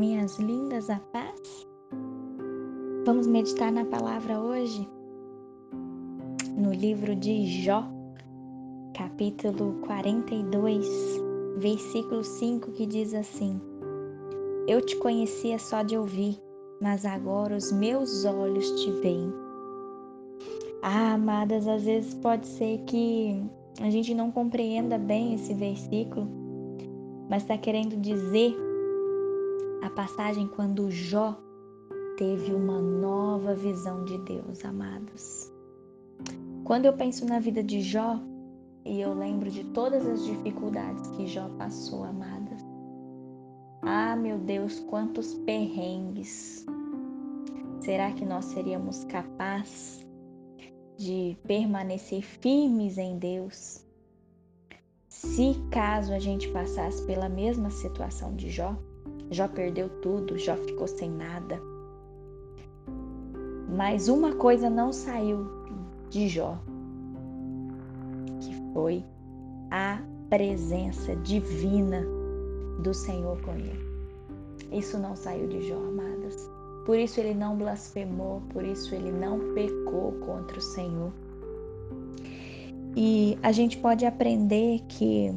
minhas lindas, a paz? Vamos meditar na palavra hoje? No livro de Jó, capítulo 42, versículo 5, que diz assim: Eu te conhecia só de ouvir, mas agora os meus olhos te veem. Ah, amadas, às vezes pode ser que a gente não compreenda bem esse versículo, mas está querendo dizer a passagem quando Jó teve uma nova visão de Deus, amados. Quando eu penso na vida de Jó, e eu lembro de todas as dificuldades que Jó passou, amadas. Ah, meu Deus, quantos perrengues. Será que nós seríamos capazes de permanecer firmes em Deus se caso a gente passasse pela mesma situação de Jó? Jó perdeu tudo, Jó ficou sem nada. Mas uma coisa não saiu de Jó, que foi a presença divina do Senhor com ele. Isso não saiu de Jó, amadas. Por isso ele não blasfemou, por isso ele não pecou contra o Senhor. E a gente pode aprender que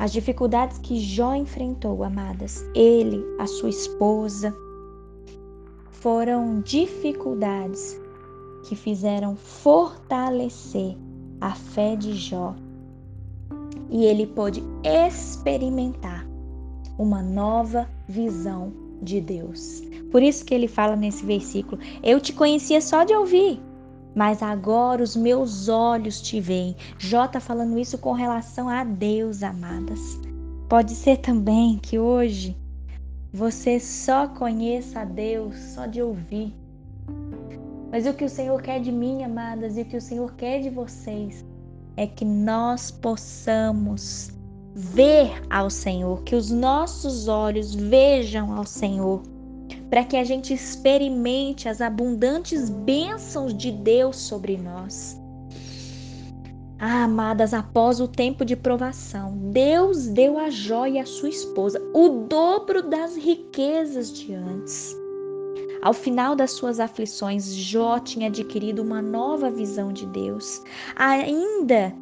as dificuldades que Jó enfrentou, amadas, ele, a sua esposa, foram dificuldades que fizeram fortalecer a fé de Jó. E ele pôde experimentar uma nova visão de Deus. Por isso que ele fala nesse versículo: Eu te conhecia só de ouvir, mas agora os meus olhos te veem. Jó está falando isso com relação a Deus, amadas. Pode ser também que hoje você só conheça a Deus só de ouvir. Mas o que o Senhor quer de mim, amadas, e o que o Senhor quer de vocês é que nós possamos ver ao Senhor, que os nossos olhos vejam ao Senhor para que a gente experimente as abundantes bênçãos de Deus sobre nós. Ah, amadas, após o tempo de provação, Deus deu a Jó e a sua esposa o dobro das riquezas de antes. Ao final das suas aflições, Jó tinha adquirido uma nova visão de Deus, ainda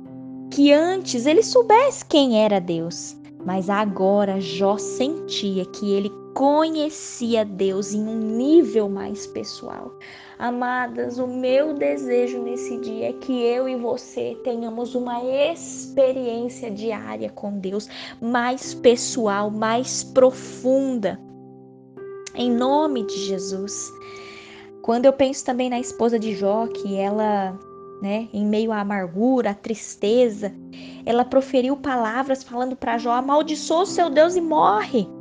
que antes ele soubesse quem era Deus. Mas agora Jó sentia que ele conhecia Deus em um nível mais pessoal. Amadas, o meu desejo nesse dia é que eu e você tenhamos uma experiência diária com Deus mais pessoal, mais profunda. Em nome de Jesus. Quando eu penso também na esposa de Jó, que ela, né, em meio à amargura, à tristeza, ela proferiu palavras falando para Jó: amaldiçoa o seu Deus e morre.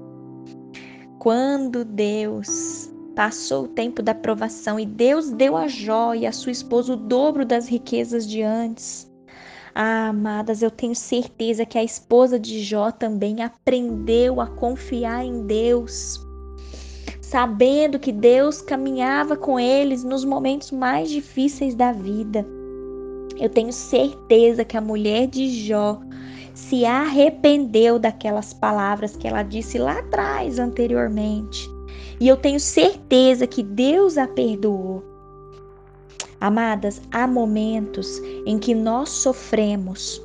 Quando Deus passou o tempo da provação e Deus deu a Jó e a sua esposa o dobro das riquezas de antes. Ah, amadas, eu tenho certeza que a esposa de Jó também aprendeu a confiar em Deus, sabendo que Deus caminhava com eles nos momentos mais difíceis da vida. Eu tenho certeza que a mulher de Jó se arrependeu daquelas palavras que ela disse lá atrás, anteriormente. E eu tenho certeza que Deus a perdoou. Amadas, há momentos em que nós sofremos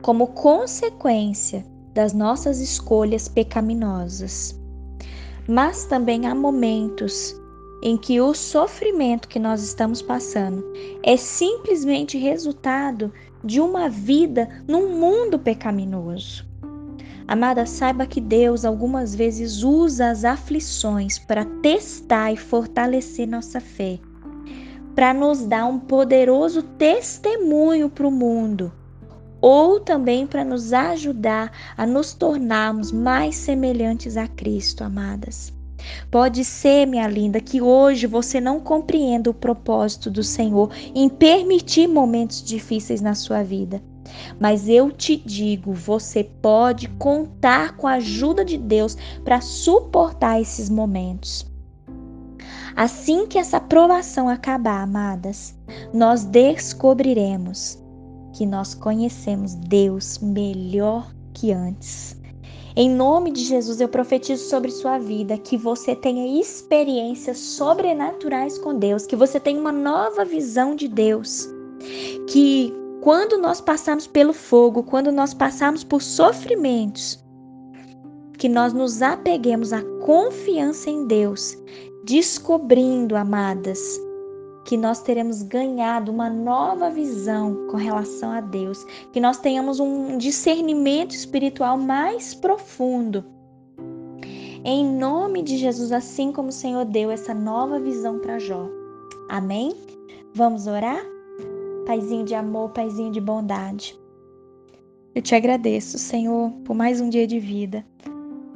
como consequência das nossas escolhas pecaminosas. Mas também há momentos em que o sofrimento que nós estamos passando é simplesmente resultado de uma vida num mundo pecaminoso. Amada, saiba que Deus algumas vezes usa as aflições para testar e fortalecer nossa fé, para nos dar um poderoso testemunho para o mundo, ou também para nos ajudar a nos tornarmos mais semelhantes a Cristo, amadas. Pode ser, minha linda, que hoje você não compreenda o propósito do Senhor em permitir momentos difíceis na sua vida. Mas eu te digo, você pode contar com a ajuda de Deus para suportar esses momentos. Assim que essa provação acabar, amadas, nós descobriremos que nós conhecemos Deus melhor que antes Em nome de Jesus, eu profetizo sobre sua vida que você tenha experiências sobrenaturais com Deus, que você tenha uma nova visão de Deus. Que quando nós passarmos pelo fogo, quando nós passarmos por sofrimentos, que nós nos apeguemos à confiança em Deus, descobrindo, amadas, que nós teremos ganhado uma nova visão com relação a Deus, que nós tenhamos um discernimento espiritual mais profundo. Em nome de Jesus, assim como o Senhor deu essa nova visão para Jó. Amém? Vamos orar? Paizinho de amor, Paizinho de bondade. Eu te agradeço, Senhor, por mais um dia de vida.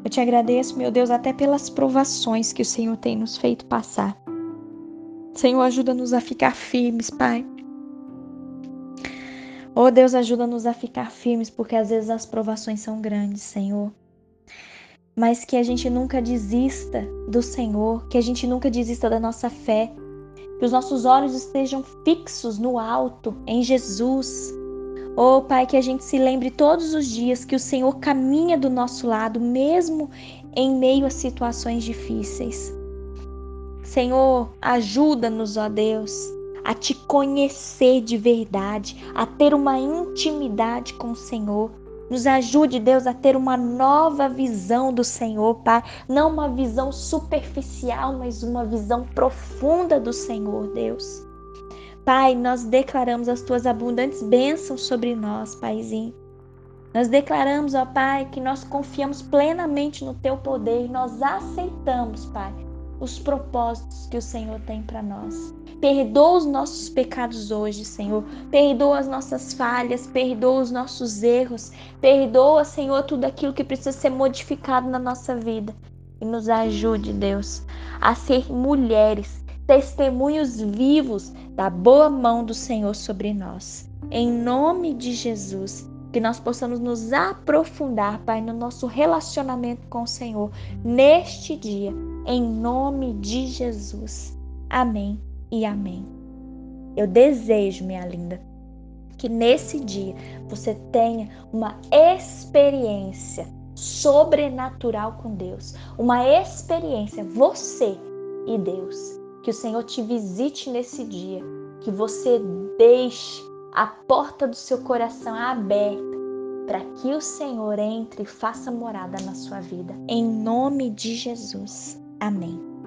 Eu te agradeço, meu Deus, até pelas provações que o Senhor tem nos feito passar. Senhor, ajuda-nos a ficar firmes, Pai. Oh Deus, ajuda-nos a ficar firmes, porque às vezes as provações são grandes, Senhor. Mas que a gente nunca desista do Senhor, que a gente nunca desista da nossa fé, que os nossos olhos estejam fixos no alto, em Jesus. Oh Pai, que a gente se lembre todos os dias que o Senhor caminha do nosso lado, mesmo em meio a situações difíceis. Senhor, ajuda-nos, ó Deus, a te conhecer de verdade, a ter uma intimidade com o Senhor. Nos ajude, Deus, a ter uma nova visão do Senhor, Pai. Não uma visão superficial, mas uma visão profunda do Senhor, Deus. Pai, nós declaramos as tuas abundantes bênçãos sobre nós, Paizinho. Nós declaramos, ó Pai, que nós confiamos plenamente no teu poder nós aceitamos, Pai, os propósitos que o Senhor tem para nós. Perdoa os nossos pecados hoje, Senhor. Perdoa as nossas falhas, perdoa os nossos erros. Perdoa, Senhor, tudo aquilo que precisa ser modificado na nossa vida. E nos ajude, Deus, a ser mulheres, testemunhos vivos da boa mão do Senhor sobre nós. Em nome de Jesus, que nós possamos nos aprofundar, Pai, no nosso relacionamento com o Senhor neste dia, em nome de Jesus. Amém e amém. Eu desejo, minha linda, que nesse dia você tenha uma experiência sobrenatural com Deus, uma experiência você e Deus. Que o Senhor te visite nesse dia, que você deixe a porta do seu coração aberta para que o Senhor entre e faça morada na sua vida. Em nome de Jesus. Amém.